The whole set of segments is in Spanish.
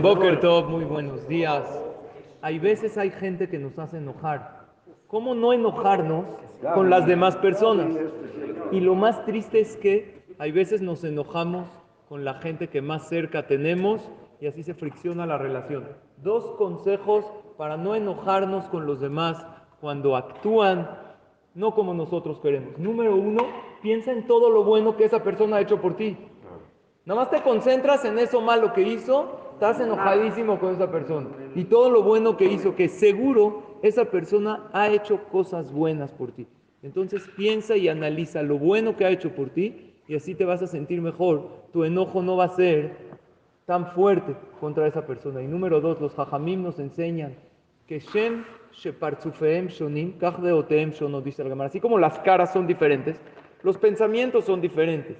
Boker Tov, muy buenos días. Hay veces hay gente que nos hace enojar. ¿Cómo no enojarnos con las demás personas? Y lo más triste es que hay veces nos enojamos con la gente que más cerca tenemos y así se fricciona la relación. Dos consejos para no enojarnos con los demás cuando actúan no como nosotros queremos. Número uno, piensa en todo lo bueno que esa persona ha hecho por ti. Nada más te concentras en eso malo que hizo, estás enojadísimo con esa persona. Y todo lo bueno que hizo, que seguro esa persona ha hecho cosas buenas por ti. Entonces piensa y analiza lo bueno que ha hecho por ti y así te vas a sentir mejor. Tu enojo no va a ser tan fuerte contra esa persona. Y número dos, los hajamim nos enseñan que Shem shepartzufeem shonim, deoteem shono, dice el Así como las caras son diferentes, los pensamientos son diferentes.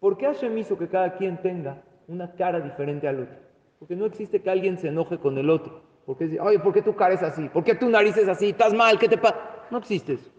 ¿Por qué Hashem hizo que cada quien tenga una cara diferente al otro? Porque no existe que alguien se enoje con el otro. Porque dice, oye, ¿por qué tu cara es así? ¿Por qué tu nariz es así? ¿Estás mal? ¿Qué te pasa? No existe eso.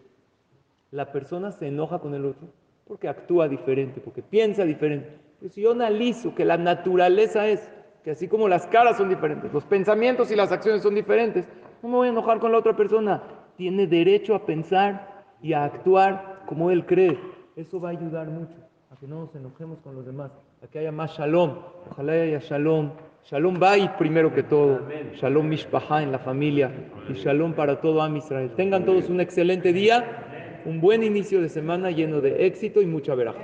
La persona se enoja con el otro porque actúa diferente, porque piensa diferente. Pero si yo analizo que la naturaleza es que así como las caras son diferentes, los pensamientos y las acciones son diferentes, no me voy a enojar con la otra persona. Tiene derecho a pensar y a actuar como él cree. Eso va a ayudar mucho que no nos enojemos con los demás, a que haya más shalom. Ojalá haya shalom. Shalom ir primero que todo. Shalom mishpaha en la familia. Y shalom para todo Am Israel. Tengan todos un excelente día, un buen inicio de semana lleno de éxito y mucha veraja.